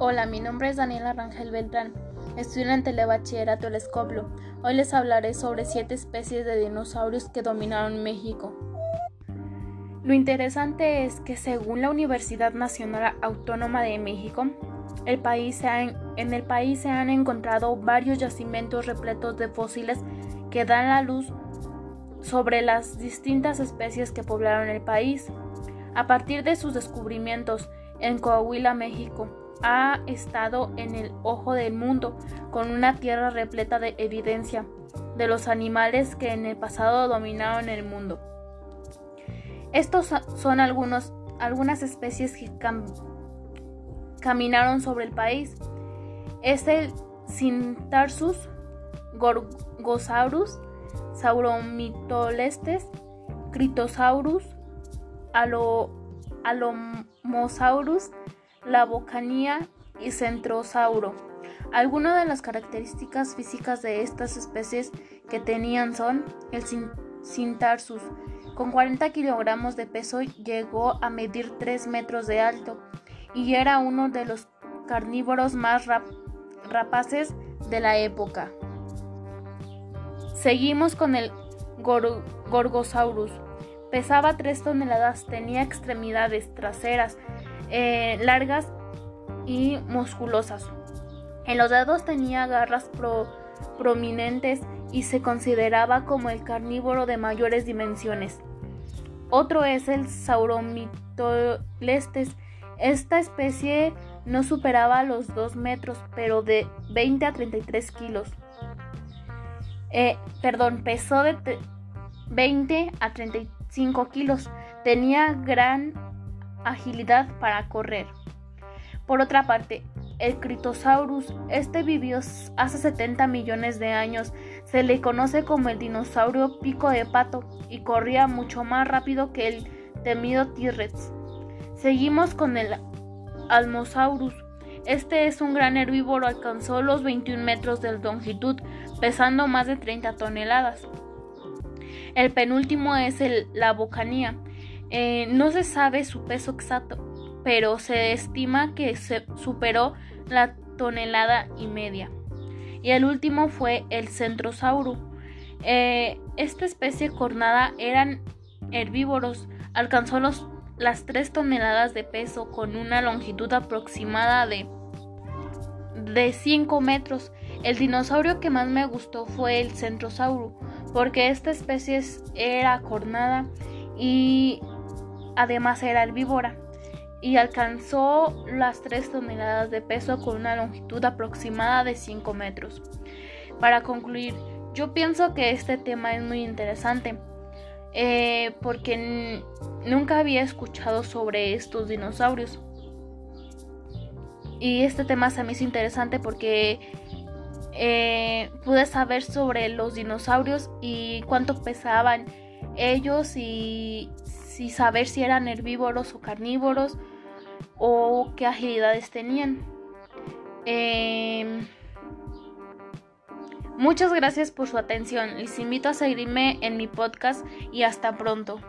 Hola, mi nombre es Daniela Rangel Beltrán, estudiante de bachillerato El Escoblo. Hoy les hablaré sobre siete especies de dinosaurios que dominaron México. Lo interesante es que según la Universidad Nacional Autónoma de México, el país en el país se han encontrado varios yacimientos repletos de fósiles que dan la luz sobre las distintas especies que poblaron el país. A partir de sus descubrimientos en Coahuila, México, ha estado en el ojo del mundo, con una tierra repleta de evidencia de los animales que en el pasado dominaron el mundo. Estos son algunos, algunas especies que caminaron sobre el país. Es el Cintarsus, Gorgosaurus, Sauromitolestes, Critosaurus, Alomosaurus, la bocanía y centrosauro. Algunas de las características físicas de estas especies que tenían son el Cintarsus, con 40 kilogramos de peso llegó a medir 3 metros de alto y era uno de los carnívoros más rapaces de la época. Seguimos con el Gorgosaurus. Pesaba 3 toneladas, tenía extremidades traseras eh, largas y musculosas. En los dedos tenía garras prominentes y se consideraba como el carnívoro de mayores dimensiones. Otro es el Sauromitolestes. Esta especie no superaba los 2 metros, pero de 20 a 33 kilos. Eh, perdón, pesó de 20 a 35 kilos. Tenía gran agilidad para correr. Por otra parte, el Critosaurus, este vivió hace 70 millones de años, se le conoce como el dinosaurio pico de pato y corría mucho más rápido que el temido T-Rex. Seguimos con el Almosaurus. Este es un gran herbívoro, alcanzó los 21 metros de longitud, pesando más de 30 toneladas. El penúltimo es el, la bocanía. Eh, no se sabe su peso exacto, pero se estima que se superó la tonelada y media. Y el último fue el centrosauro. Eh, esta especie cornada eran herbívoros, alcanzó los, las 3 toneladas de peso con una longitud aproximada de, de 5 metros. El dinosaurio que más me gustó fue el centrosauro, porque esta especie era cornada y además era herbívora y alcanzó las 3 toneladas de peso con una longitud aproximada de 5 metros. Para concluir, yo pienso que este tema es muy interesante eh, porque nunca había escuchado sobre estos dinosaurios. Y este tema se me hizo interesante porque eh, pude saber sobre los dinosaurios y cuánto pesaban ellos y y saber si eran herbívoros o carnívoros o qué agilidades tenían. Em, muchas gracias por su atención. Les invito a seguirme en mi podcast y hasta pronto.